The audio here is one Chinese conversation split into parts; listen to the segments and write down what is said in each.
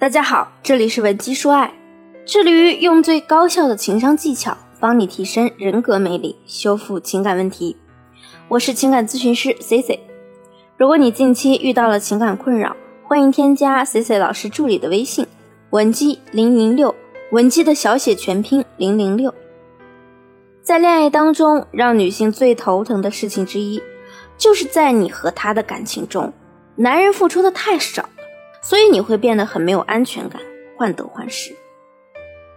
大家好，这里是文姬说爱，致力于用最高效的情商技巧帮你提升人格魅力，修复情感问题。我是情感咨询师 C C。如果你近期遇到了情感困扰，欢迎添加 C C 老师助理的微信文姬零零六，文姬的小写全拼零零六。在恋爱当中，让女性最头疼的事情之一，就是在你和他的感情中，男人付出的太少。所以你会变得很没有安全感，患得患失。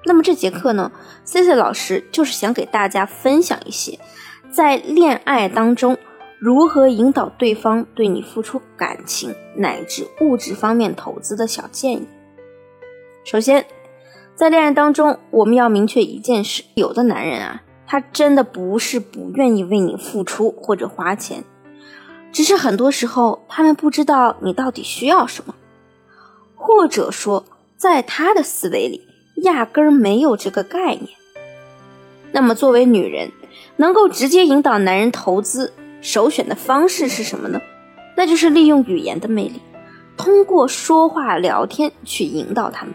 那么这节课呢，C C 老师就是想给大家分享一些在恋爱当中如何引导对方对你付出感情乃至物质方面投资的小建议。首先，在恋爱当中，我们要明确一件事：有的男人啊，他真的不是不愿意为你付出或者花钱，只是很多时候他们不知道你到底需要什么。或者说，在他的思维里，压根儿没有这个概念。那么，作为女人，能够直接引导男人投资，首选的方式是什么呢？那就是利用语言的魅力，通过说话聊天去引导他们。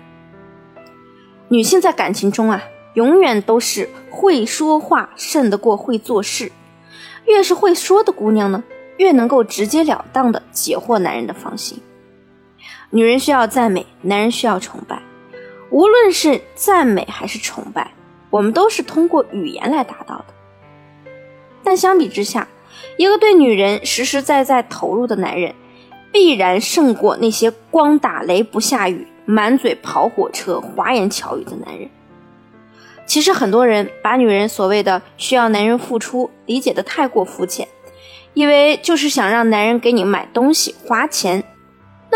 女性在感情中啊，永远都是会说话胜得过会做事。越是会说的姑娘呢，越能够直截了当的解惑男人的芳心。女人需要赞美，男人需要崇拜。无论是赞美还是崇拜，我们都是通过语言来达到的。但相比之下，一个对女人实实在在投入的男人，必然胜过那些光打雷不下雨、满嘴跑火车、花言巧语的男人。其实很多人把女人所谓的需要男人付出理解的太过肤浅，以为就是想让男人给你买东西、花钱。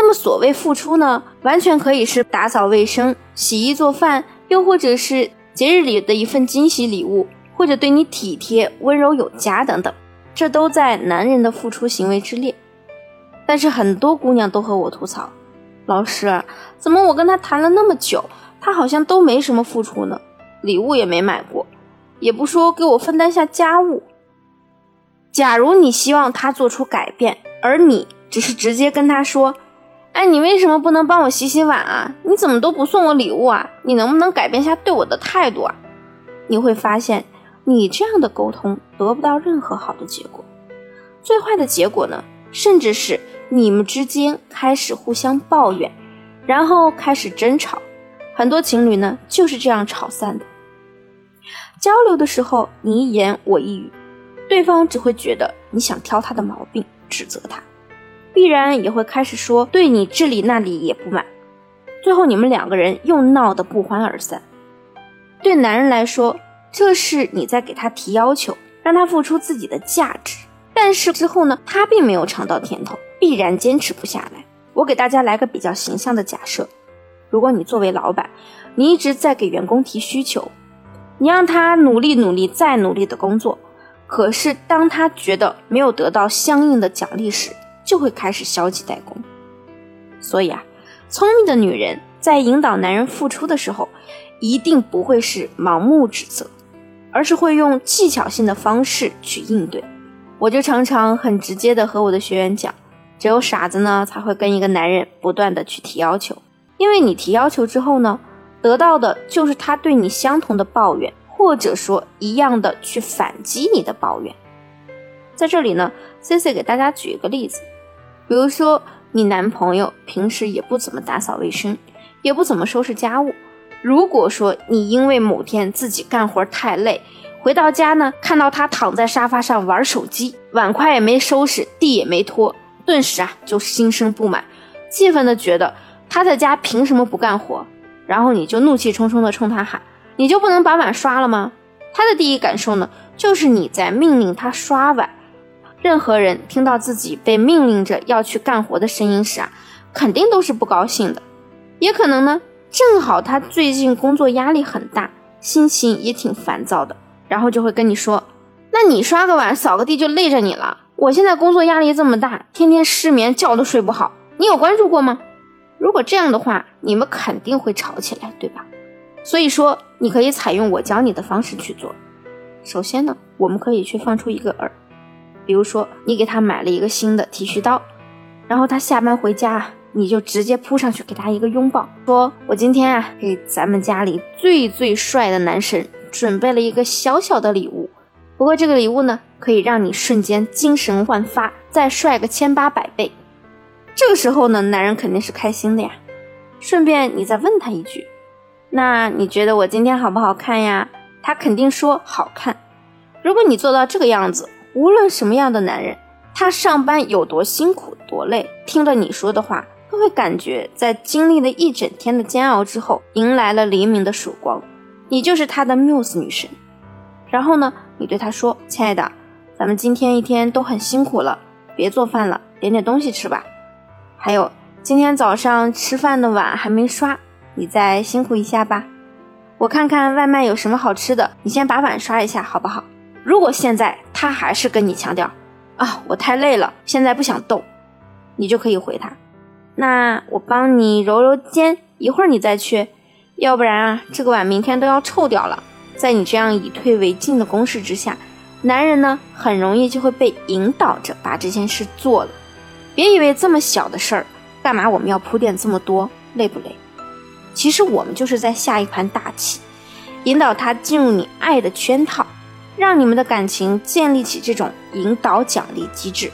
那么，所谓付出呢，完全可以是打扫卫生、洗衣做饭，又或者是节日里的一份惊喜礼物，或者对你体贴、温柔有加等等，这都在男人的付出行为之列。但是很多姑娘都和我吐槽，老师，怎么我跟他谈了那么久，他好像都没什么付出呢？礼物也没买过，也不说给我分担下家务。假如你希望他做出改变，而你只是直接跟他说。哎，你为什么不能帮我洗洗碗啊？你怎么都不送我礼物啊？你能不能改变一下对我的态度啊？你会发现，你这样的沟通得不到任何好的结果。最坏的结果呢，甚至是你们之间开始互相抱怨，然后开始争吵。很多情侣呢就是这样吵散的。交流的时候，你一言我一语，对方只会觉得你想挑他的毛病，指责他。必然也会开始说对你这里那里也不满，最后你们两个人又闹得不欢而散。对男人来说，这是你在给他提要求，让他付出自己的价值。但是之后呢，他并没有尝到甜头，必然坚持不下来。我给大家来个比较形象的假设：如果你作为老板，你一直在给员工提需求，你让他努力努力再努力的工作，可是当他觉得没有得到相应的奖励时，就会开始消极怠工，所以啊，聪明的女人在引导男人付出的时候，一定不会是盲目指责，而是会用技巧性的方式去应对。我就常常很直接的和我的学员讲，只有傻子呢才会跟一个男人不断的去提要求，因为你提要求之后呢，得到的就是他对你相同的抱怨，或者说一样的去反击你的抱怨。在这里呢，C C 给大家举一个例子。比如说，你男朋友平时也不怎么打扫卫生，也不怎么收拾家务。如果说你因为某天自己干活太累，回到家呢，看到他躺在沙发上玩手机，碗筷也没收拾，地也没拖，顿时啊就心生不满，气愤的觉得他在家凭什么不干活？然后你就怒气冲冲的冲他喊：“你就不能把碗刷了吗？”他的第一感受呢，就是你在命令他刷碗。任何人听到自己被命令着要去干活的声音时啊，肯定都是不高兴的。也可能呢，正好他最近工作压力很大，心情也挺烦躁的，然后就会跟你说：“那你刷个碗、扫个地就累着你了。我现在工作压力这么大，天天失眠，觉都睡不好。你有关注过吗？”如果这样的话，你们肯定会吵起来，对吧？所以说，你可以采用我教你的方式去做。首先呢，我们可以去放出一个饵。比如说，你给他买了一个新的剃须刀，然后他下班回家你就直接扑上去给他一个拥抱，说：“我今天啊，给咱们家里最最帅的男神准备了一个小小的礼物。不过这个礼物呢，可以让你瞬间精神焕发，再帅个千八百倍。”这个时候呢，男人肯定是开心的呀。顺便你再问他一句：“那你觉得我今天好不好看呀？”他肯定说好看。如果你做到这个样子，无论什么样的男人，他上班有多辛苦多累，听了你说的话，都会感觉在经历了一整天的煎熬之后，迎来了黎明的曙光。你就是他的缪斯女神。然后呢，你对他说：“亲爱的，咱们今天一天都很辛苦了，别做饭了，点点东西吃吧。还有，今天早上吃饭的碗还没刷，你再辛苦一下吧。我看看外卖有什么好吃的，你先把碗刷一下，好不好？”如果现在他还是跟你强调，啊，我太累了，现在不想动，你就可以回他，那我帮你揉揉肩，一会儿你再去，要不然啊，这个碗明天都要臭掉了。在你这样以退为进的攻势之下，男人呢很容易就会被引导着把这件事做了。别以为这么小的事儿，干嘛我们要铺垫这么多，累不累？其实我们就是在下一盘大棋，引导他进入你爱的圈套。让你们的感情建立起这种引导奖励机制，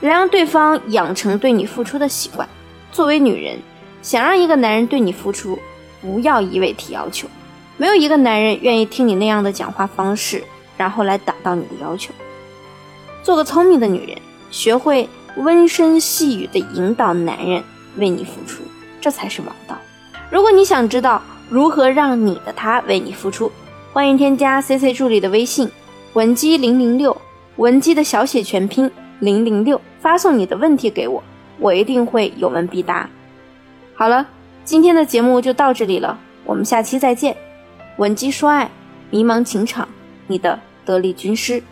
来让对方养成对你付出的习惯。作为女人，想让一个男人对你付出，不要一味提要求。没有一个男人愿意听你那样的讲话方式，然后来达到你的要求。做个聪明的女人，学会温声细语的引导男人为你付出，这才是王道。如果你想知道如何让你的他为你付出，欢迎添加 C C 助理的微信，文姬零零六，文姬的小写全拼零零六，发送你的问题给我，我一定会有问必答。好了，今天的节目就到这里了，我们下期再见。文姬说爱，迷茫情场，你的得力军师。